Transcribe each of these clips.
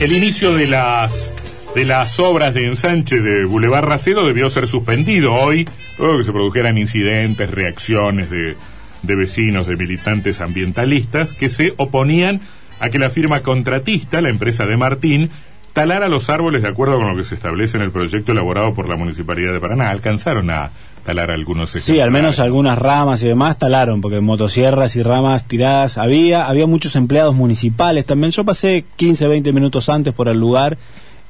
el inicio de las de las obras de ensanche de Boulevard Racedo debió ser suspendido hoy, luego que se produjeran incidentes, reacciones de, de vecinos, de militantes ambientalistas que se oponían a que la firma contratista, la empresa de Martín, talara los árboles de acuerdo con lo que se establece en el proyecto elaborado por la Municipalidad de Paraná. Alcanzaron a talar algunos Sí, al menos algunas ramas y demás talaron, porque motosierras y ramas tiradas había, había muchos empleados municipales también. Yo pasé 15, 20 minutos antes por el lugar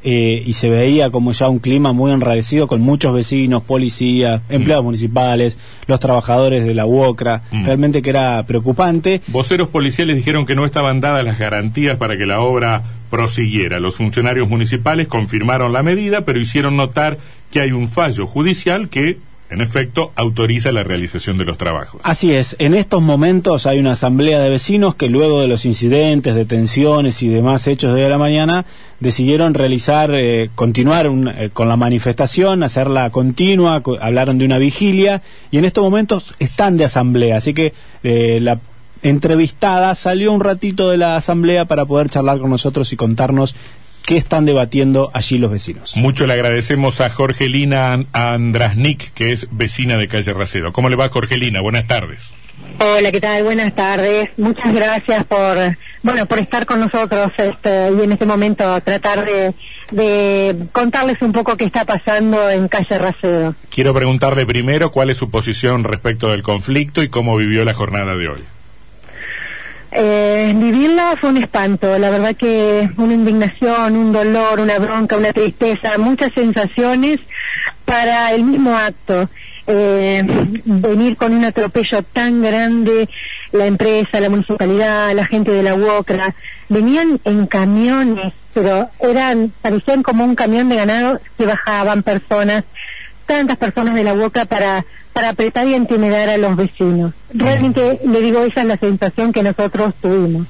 eh, y se veía como ya un clima muy enrarecido con muchos vecinos, policías, empleados municipales, los trabajadores de la UOCRA, Mm. realmente que era preocupante. Voceros policiales dijeron que no estaban dadas las garantías para que la obra prosiguiera. Los funcionarios municipales confirmaron la medida, pero hicieron notar que hay un fallo judicial que, en efecto, autoriza la realización de los trabajos. Así es, en estos momentos hay una asamblea de vecinos que luego de los incidentes, detenciones y demás hechos de la mañana decidieron realizar, eh, continuar un- eh, con la manifestación, hacerla continua, co- hablaron de una vigilia y en estos momentos están de asamblea, así que eh, la entrevistada salió un ratito de la asamblea para poder charlar con nosotros y contarnos qué están debatiendo allí los vecinos. Mucho le agradecemos a Jorgelina An- Andrasnik, que es vecina de Calle Racedo. ¿Cómo le va, Jorgelina? Buenas tardes. Hola, ¿qué tal? Buenas tardes. Muchas gracias por, bueno, por estar con nosotros este, y en este momento tratar de, de contarles un poco qué está pasando en Calle Racedo. Quiero preguntarle primero cuál es su posición respecto del conflicto y cómo vivió la jornada de hoy. Eh, vivirla fue un espanto, la verdad que una indignación, un dolor, una bronca, una tristeza, muchas sensaciones para el mismo acto. Eh, venir con un atropello tan grande, la empresa, la municipalidad, la gente de la UOCRA, venían en camiones, pero eran, parecían como un camión de ganado que bajaban personas, tantas personas de la UOCRA para, para apretar y intimidar a los vecinos. Realmente, le digo, esa es la sensación que nosotros tuvimos.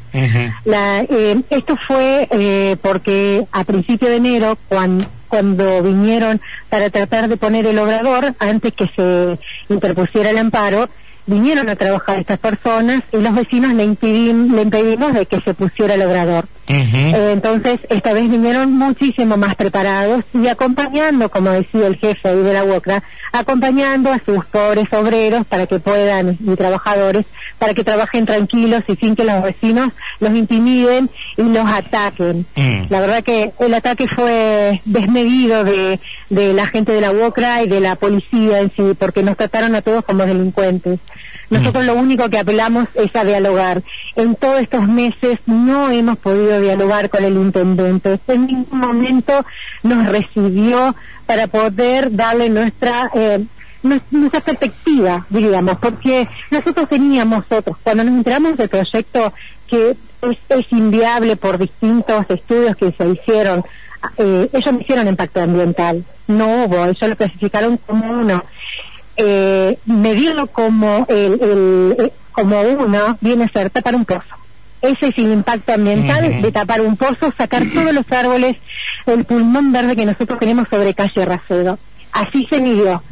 La, eh, esto fue eh, porque a principio de enero, cuan- cuando vinieron para tratar de poner el obrador, antes que se interpusiera el amparo, vinieron a trabajar estas personas y los vecinos le, impidim- le impedimos de que se pusiera el obrador. Eh, entonces, esta vez vinieron muchísimo más preparados y acompañando, como decía el jefe ahí de la UOCRA, acompañando a sus pobres obreros para que puedan, y trabajadores, para que trabajen tranquilos y sin que los vecinos los intimiden y los ataquen. Mm. La verdad que el ataque fue desmedido de, de la gente de la UOCRA y de la policía en sí, porque nos trataron a todos como delincuentes. Nosotros lo único que apelamos es a dialogar. En todos estos meses no hemos podido dialogar con el intendente. En ningún momento nos recibió para poder darle nuestra eh, nues- nuestra perspectiva, diríamos, porque nosotros teníamos otros, cuando nos enteramos del proyecto que es, es inviable por distintos estudios que se hicieron, eh, ellos no hicieron impacto ambiental, no hubo, ellos lo clasificaron como uno eh, medirlo como el, el- eh, como uno viene a ser tapar un pozo. Ese es el impacto ambiental de tapar un pozo, sacar todos los árboles, el pulmón verde que nosotros tenemos sobre calle Racedo. Así se midió.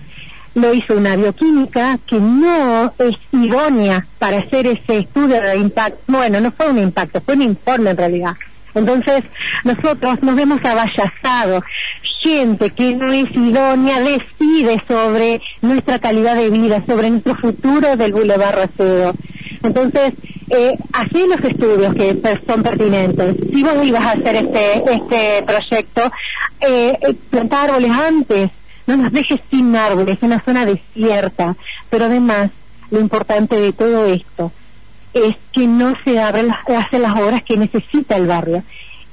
Lo hizo una bioquímica que no es idónea para hacer ese estudio de impacto. Bueno, no fue un impacto, fue un informe en realidad. Entonces, nosotros nos vemos avallazados. Gente que no es idónea decide sobre nuestra calidad de vida, sobre nuestro futuro del Boulevard Racedo. Entonces, eh, así los estudios que son pertinentes. Si vos ibas a hacer este, este proyecto, eh, eh, plantar árboles antes, no nos dejes sin árboles, una zona desierta. Pero además, lo importante de todo esto es que no se abren las, hacen las obras que necesita el barrio.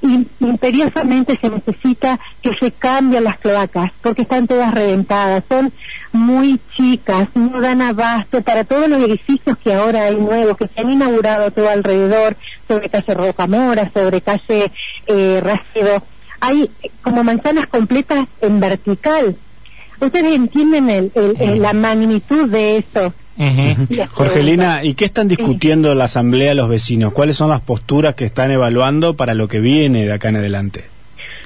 Y imperiosamente se necesita que se cambien las cloacas, porque están todas reventadas, son muy chicas, no dan abasto para todos los edificios que ahora hay nuevos, que se han inaugurado todo alrededor, sobre calle Rocamora, sobre calle eh, Racedo. Hay como manzanas completas en vertical. Ustedes entienden el- el- el- la magnitud de eso. Jorgelina, ¿y qué están discutiendo en la asamblea los vecinos? ¿Cuáles son las posturas que están evaluando para lo que viene de acá en adelante?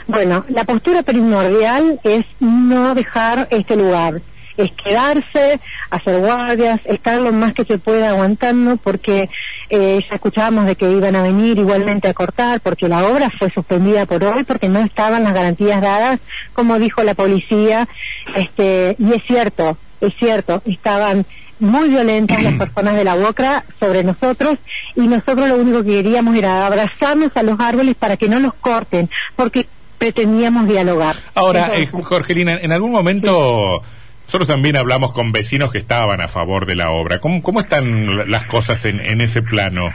Bueno, la postura primordial es no dejar este lugar. es quedarse, hacer guardias, estar lo más que se pueda aguantando porque eh, ya escuchábamos de que iban a venir igualmente a cortar porque la obra fue suspendida por hoy porque no estaban las garantías dadas, como dijo la policía, este, y es cierto, es cierto, estaban muy violentas las personas de la UOCRA sobre nosotros y nosotros lo único que queríamos era abrazarnos a los árboles para que no los corten, porque pretendíamos dialogar. Ahora, eh, Jorgelina, en algún momento... Nosotros también hablamos con vecinos que estaban a favor de la obra. ¿Cómo, cómo están las cosas en, en ese plano?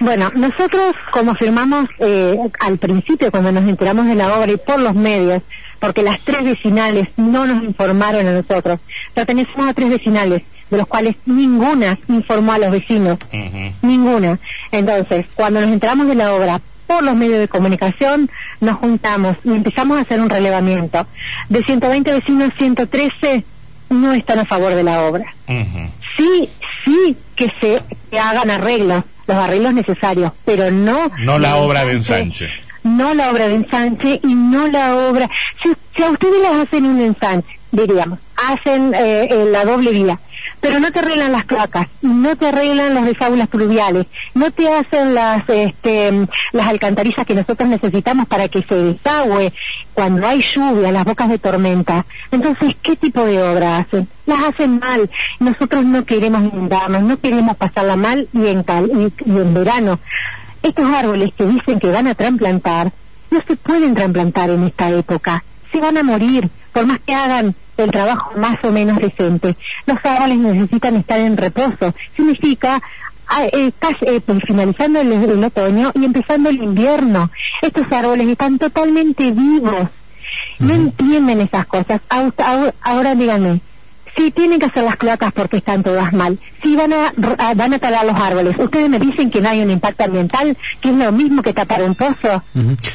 Bueno, nosotros como firmamos eh, al principio cuando nos enteramos de la obra y por los medios, porque las tres vecinales no nos informaron a nosotros, pertenecemos a tres vecinales, de los cuales ninguna informó a los vecinos, ninguna. Entonces, cuando nos enteramos de la obra por los medios de comunicación, nos juntamos y empezamos a hacer un relevamiento. De 120 vecinos, 113 no están a favor de la obra. Sí, sí que se hagan arreglos, los arreglos necesarios, pero no... No la obra de ensanche. No la obra de ensanche y no la obra... Si, si a ustedes les hacen un ensanche, diríamos, hacen eh, eh, la doble vía, pero no te arreglan las cloacas, no te arreglan las desaulas pluviales, no te hacen las este, las alcantarillas que nosotros necesitamos para que se desagüe cuando hay lluvia, las bocas de tormenta. Entonces, ¿qué tipo de obra hacen? Las hacen mal. Nosotros no queremos inundarnos, no queremos pasarla mal y en, y en verano. Estos árboles que dicen que van a trasplantar, no se pueden trasplantar en esta época. Se van a morir, por más que hagan el trabajo más o menos decente. Los árboles necesitan estar en reposo. Significa ah, eh, eh, pues, finalizando el, otoño y empezando el invierno. Estos árboles están totalmente vivos. No entienden esas cosas. ahora díganme, si tienen que hacer las cloacas porque están todas mal. Si van a, van a talar los árboles. Ustedes me dicen que no hay un impacto ambiental, que es lo mismo que tapar un pozo.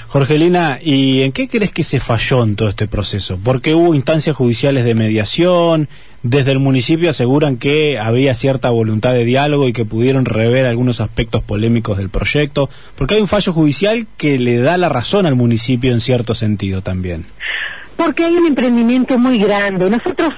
Jorgelina, ¿y en qué crees que se falló en todo este proceso? Porque hubo instancias judiciales de mediación, desde el municipio aseguran que había cierta voluntad de diálogo y que pudieron rever algunos aspectos polémicos del proyecto, porque hay un fallo judicial que le da la razón al municipio en cierto sentido también. Porque hay un emprendimiento muy grande. Nosotros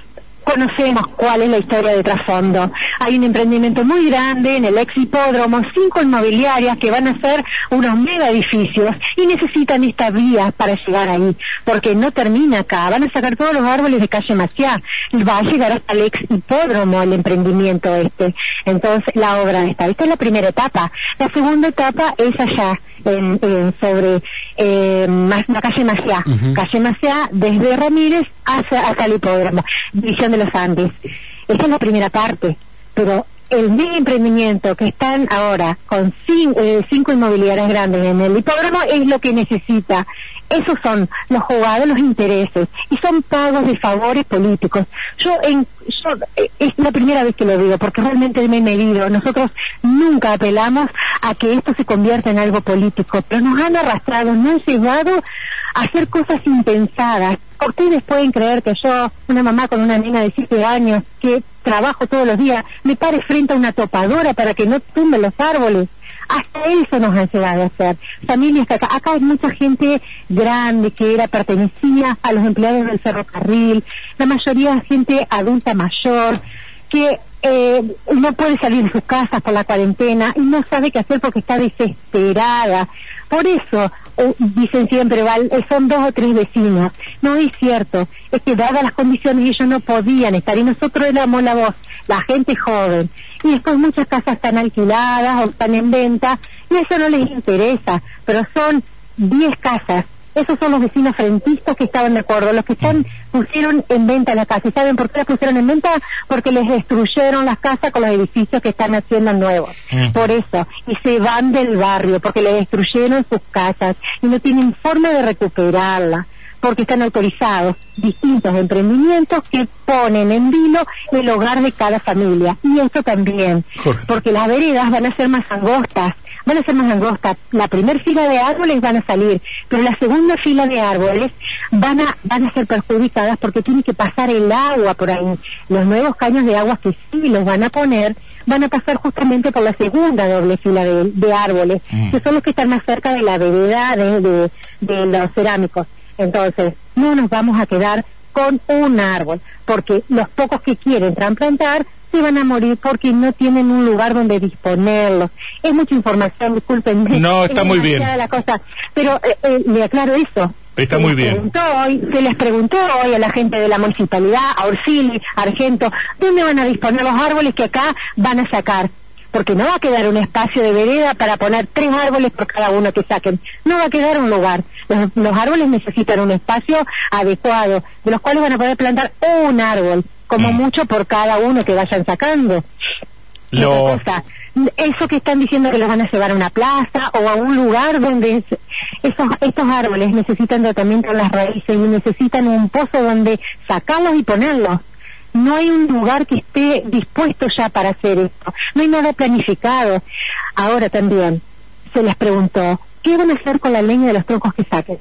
conocemos cuál es la historia de trasfondo. Hay un emprendimiento muy grande en el ex hipódromo, cinco inmobiliarias que van a ser unos mega edificios y necesitan esta vía para llegar ahí, porque no termina acá, van a sacar todos los árboles de calle Maciá, va a llegar hasta el ex hipódromo el emprendimiento este. Entonces, la obra está. Esta es la primera etapa. La segunda etapa es allá, en, sobre eh, la calle Maciá. Calle Maciá, desde Ramírez hasta, hasta el hipódromo, división de los Andes. Esta es la primera parte, pero el mega emprendimiento que están ahora con cinco, eh, cinco inmobiliarias grandes en el hipódromo es lo que necesita. Esos son los jugados, los intereses, y son pagos de favores políticos. Yo, en, yo, eh, es la primera vez que lo digo, porque realmente me he medido. Nosotros nunca apelamos a que esto se convierta en algo político, pero nos han arrastrado, nos han llevado a hacer cosas impensadas. Ustedes pueden creer que yo, una mamá con una niña de siete años, que trabajo todos los días, me pare frente a una topadora para que no tumben los árboles. Hasta eso nos han llegado a hacer. Familias que acá, acá hay mucha gente grande que era, pertenecía a los empleados del ferrocarril, la mayoría gente adulta mayor, que eh, no puede salir de sus casas por la cuarentena y no sabe qué hacer porque está desesperada. Por eso, eh, dicen siempre, eh, son dos o tres vecinos. No es cierto, es que dadas las condiciones ellos no podían estar y nosotros éramos la voz, la gente joven. Y después muchas casas están alquiladas o están en venta y eso no les interesa, pero son diez casas esos son los vecinos frentistas que estaban de acuerdo, los que están pusieron en venta la casa. ¿Y saben por qué las pusieron en venta? Porque les destruyeron las casas con los edificios que están haciendo nuevos. Por eso. Y se van del barrio porque le destruyeron sus casas y no tienen forma de recuperarla porque están autorizados distintos emprendimientos que ponen en vilo el hogar de cada familia. Y esto también, porque las veredas van a ser más angostas, van a ser más angostas. La primera fila de árboles van a salir, pero la segunda fila de árboles van a, van a ser perjudicadas porque tiene que pasar el agua por ahí. Los nuevos caños de agua que sí los van a poner van a pasar justamente por la segunda doble fila de, árboles, mm. que son los que están más cerca de la vereda de, de los cerámicos. Entonces, no nos vamos a quedar con un árbol, porque los pocos que quieren trasplantar se van a morir porque no tienen un lugar donde disponerlos. Es mucha información, discúlpenme. No, está muy bien. La cosa, pero eh, eh, le aclaro eso. Está muy bien. Hoy, se les preguntó hoy a la gente de la municipalidad, a Orsini, Argento, ¿dónde van a disponer los árboles que acá van a sacar? Porque no va a quedar un espacio de vereda para poner tres árboles por cada uno que saquen. No va a quedar un lugar. Los, los árboles necesitan un espacio adecuado, de los cuales van a poder plantar un árbol como mm. mucho por cada uno que vayan sacando. Lo... eso que están diciendo que los van a llevar a una plaza o a un lugar donde esos, estos árboles necesitan tratamiento en las raíces y necesitan un pozo donde sacarlos y ponerlos. No hay un lugar que esté dispuesto ya para hacer esto. No hay nada planificado. Ahora también se les preguntó, ¿qué van a hacer con la leña de los troncos que saquen?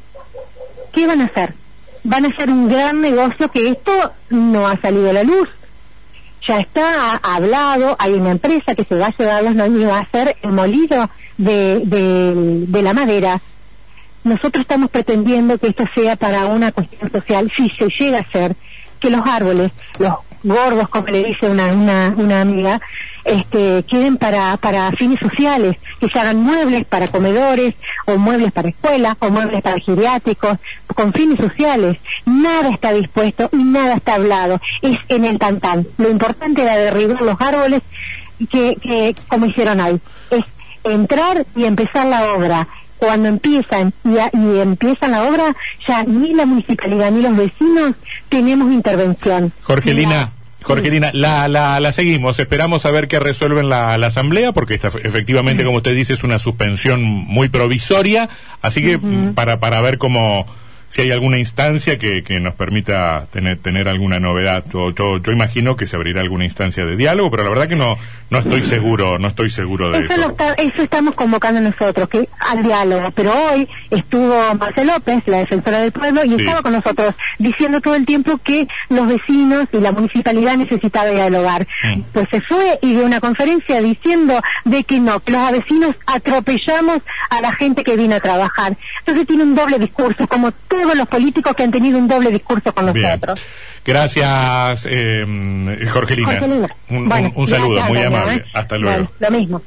¿Qué van a hacer? van a ser un gran negocio que esto no ha salido a la luz. Ya está hablado, hay una empresa que se va a llevar los niños y va a hacer el molido de, de, la madera. Nosotros estamos pretendiendo que esto sea para una cuestión social, si se llega a hacer, que los árboles, los gordos, como le dice una, una, una amiga, este, queden para, para fines sociales, que se hagan muebles para comedores, o muebles para escuelas, o muebles para geriátricos, con fines sociales. Nada está dispuesto y nada está hablado. Es en el tantán. Lo importante era derribar los árboles que, que como hicieron ahí. Es entrar y empezar la obra cuando empiezan y, y, empiezan la obra, ya ni la municipalidad ni los vecinos tenemos intervención. Jorgelina. Jorgelina, la, la, la seguimos, esperamos a ver qué resuelven la, la asamblea, porque esta, efectivamente, como usted dice, es una suspensión muy provisoria, así que para, para ver cómo si hay alguna instancia que, que nos permita tener, tener alguna novedad. Yo, yo, imagino que se abrirá alguna instancia de diálogo, pero la verdad que no, no estoy seguro, no estoy seguro de eso. eso estamos convocando nosotros, que al diálogo. Pero hoy estuvo Marcel López, la defensora del pueblo, y estaba con nosotros diciendo todo el tiempo que los vecinos y la municipalidad necesitaban dialogar. Mm. Pues se fue y dio una conferencia diciendo de que no, que los vecinos atropellamos a la gente que vino a trabajar. Entonces tiene un doble discurso, como todos los políticos que han tenido un doble discurso con nosotros. Gracias, eh, Jorgelina. Un, saludo muy amable. ¿eh? Hasta luego. lo mismo.